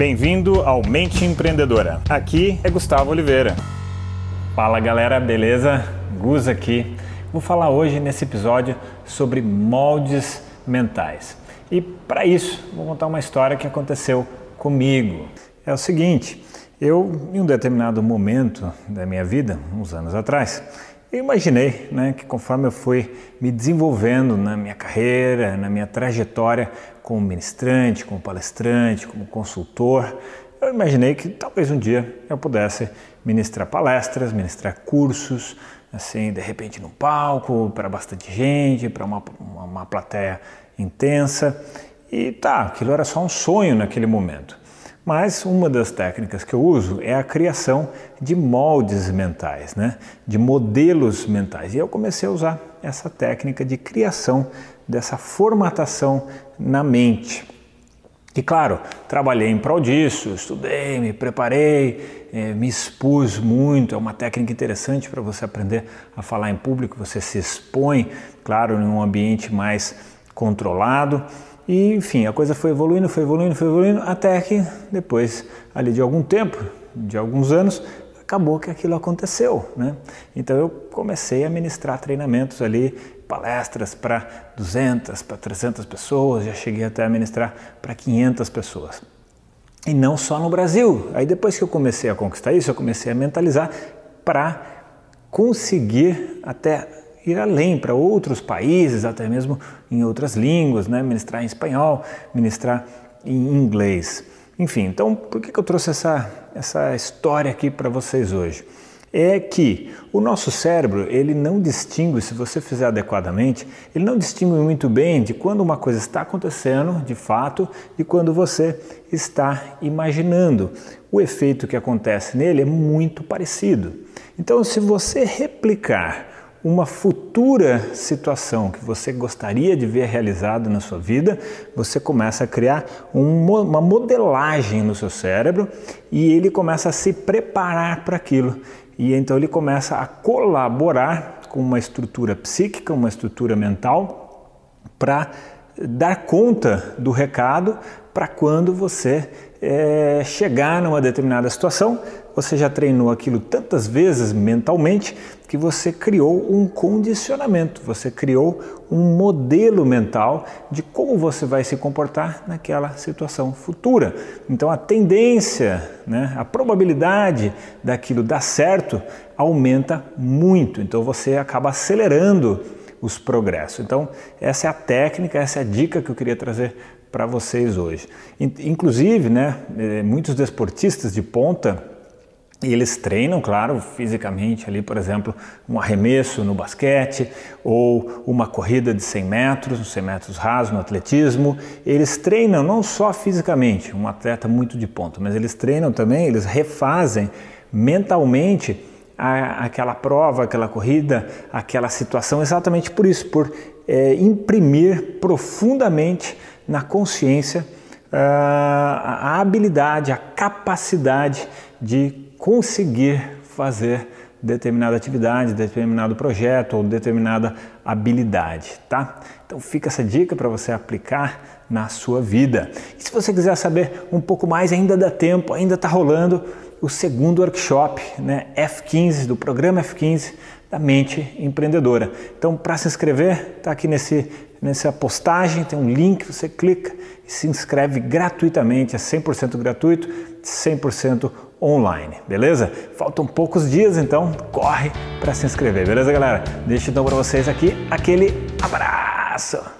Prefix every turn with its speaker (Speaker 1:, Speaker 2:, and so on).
Speaker 1: Bem-vindo ao Mente Empreendedora. Aqui é Gustavo Oliveira. Fala galera, beleza? Gus aqui. Vou falar hoje nesse episódio sobre moldes mentais. E para isso, vou contar uma história que aconteceu comigo. É o seguinte, eu em um determinado momento da minha vida, uns anos atrás, eu imaginei né, que conforme eu fui me desenvolvendo na minha carreira, na minha trajetória como ministrante, como palestrante, como consultor, eu imaginei que talvez um dia eu pudesse ministrar palestras, ministrar cursos, assim, de repente no palco, para bastante gente, para uma, uma, uma plateia intensa. E tá, aquilo era só um sonho naquele momento. Mas uma das técnicas que eu uso é a criação de moldes mentais, né? de modelos mentais. E eu comecei a usar essa técnica de criação dessa formatação na mente. E claro, trabalhei em prol disso, estudei, me preparei, eh, me expus muito. É uma técnica interessante para você aprender a falar em público. Você se expõe, claro, em um ambiente mais controlado. E enfim, a coisa foi evoluindo, foi evoluindo, foi evoluindo, até que depois ali de algum tempo, de alguns anos, acabou que aquilo aconteceu, né? Então eu comecei a ministrar treinamentos ali, palestras para 200, para 300 pessoas, já cheguei até a ministrar para 500 pessoas. E não só no Brasil. Aí depois que eu comecei a conquistar isso, eu comecei a mentalizar para conseguir até ir além para outros países, até mesmo em outras línguas, né? ministrar em espanhol, ministrar em inglês. Enfim, então por que, que eu trouxe essa, essa história aqui para vocês hoje? É que o nosso cérebro, ele não distingue, se você fizer adequadamente, ele não distingue muito bem de quando uma coisa está acontecendo de fato e quando você está imaginando. O efeito que acontece nele é muito parecido. Então, se você replicar uma futura situação que você gostaria de ver realizado na sua vida, você começa a criar um, uma modelagem no seu cérebro e ele começa a se preparar para aquilo. E então ele começa a colaborar com uma estrutura psíquica, uma estrutura mental, para dar conta do recado para quando você é, chegar numa determinada situação, você já treinou aquilo tantas vezes mentalmente que você criou um condicionamento, você criou um modelo mental de como você vai se comportar naquela situação futura. Então a tendência, né, a probabilidade daquilo dar certo aumenta muito. Então você acaba acelerando os progressos. Então essa é a técnica, essa é a dica que eu queria trazer para vocês hoje. Inclusive, né, eh, muitos desportistas de ponta eles treinam, claro, fisicamente ali, por exemplo, um arremesso no basquete ou uma corrida de 100 metros, 100 metros raso no atletismo. Eles treinam não só fisicamente, um atleta muito de ponta, mas eles treinam também, eles refazem mentalmente a, aquela prova, aquela corrida, aquela situação, exatamente por isso, por é, imprimir profundamente na consciência uh, a habilidade, a capacidade de conseguir fazer determinada atividade, determinado projeto ou determinada habilidade, tá? Então fica essa dica para você aplicar na sua vida. E se você quiser saber um pouco mais, ainda dá tempo, ainda está rolando o segundo workshop, né, F15 do programa F15 da mente empreendedora. Então, para se inscrever, está aqui nesse nessa postagem, tem um link, você clica e se inscreve gratuitamente, é 100% gratuito, 100% online, beleza? Faltam poucos dias, então corre para se inscrever, beleza, galera? Deixa então para vocês aqui aquele abraço.